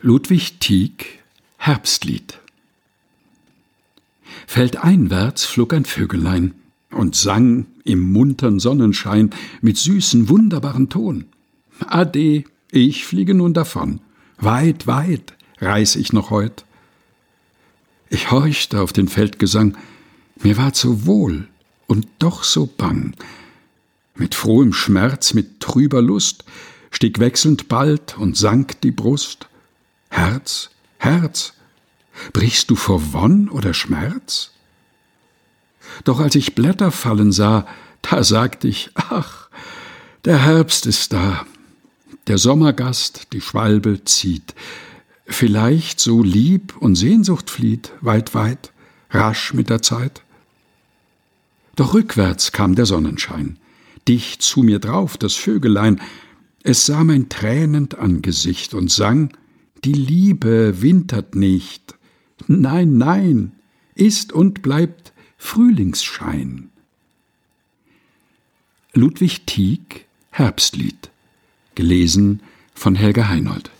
Ludwig Tieck Herbstlied Feldeinwärts flog ein Vögelein und sang im muntern Sonnenschein mit süßen, wunderbaren Ton. Ade, ich fliege nun davon, weit, weit reis ich noch heut. Ich horchte auf den Feldgesang, mir ward so wohl und doch so bang. Mit frohem Schmerz, mit trüber Lust stieg wechselnd bald und sank die Brust. Herz, Herz, brichst du vor Wonn oder Schmerz? Doch als ich Blätter fallen sah, da sagt ich, ach, der Herbst ist da, der Sommergast die Schwalbe zieht, vielleicht so Lieb und Sehnsucht flieht, weit, weit, rasch mit der Zeit. Doch rückwärts kam der Sonnenschein, dicht zu mir drauf das Vögelein, es sah mein tränend Angesicht und sang, die Liebe wintert nicht. Nein, nein, ist und bleibt Frühlingsschein. Ludwig Tieck Herbstlied gelesen von Helga Heinold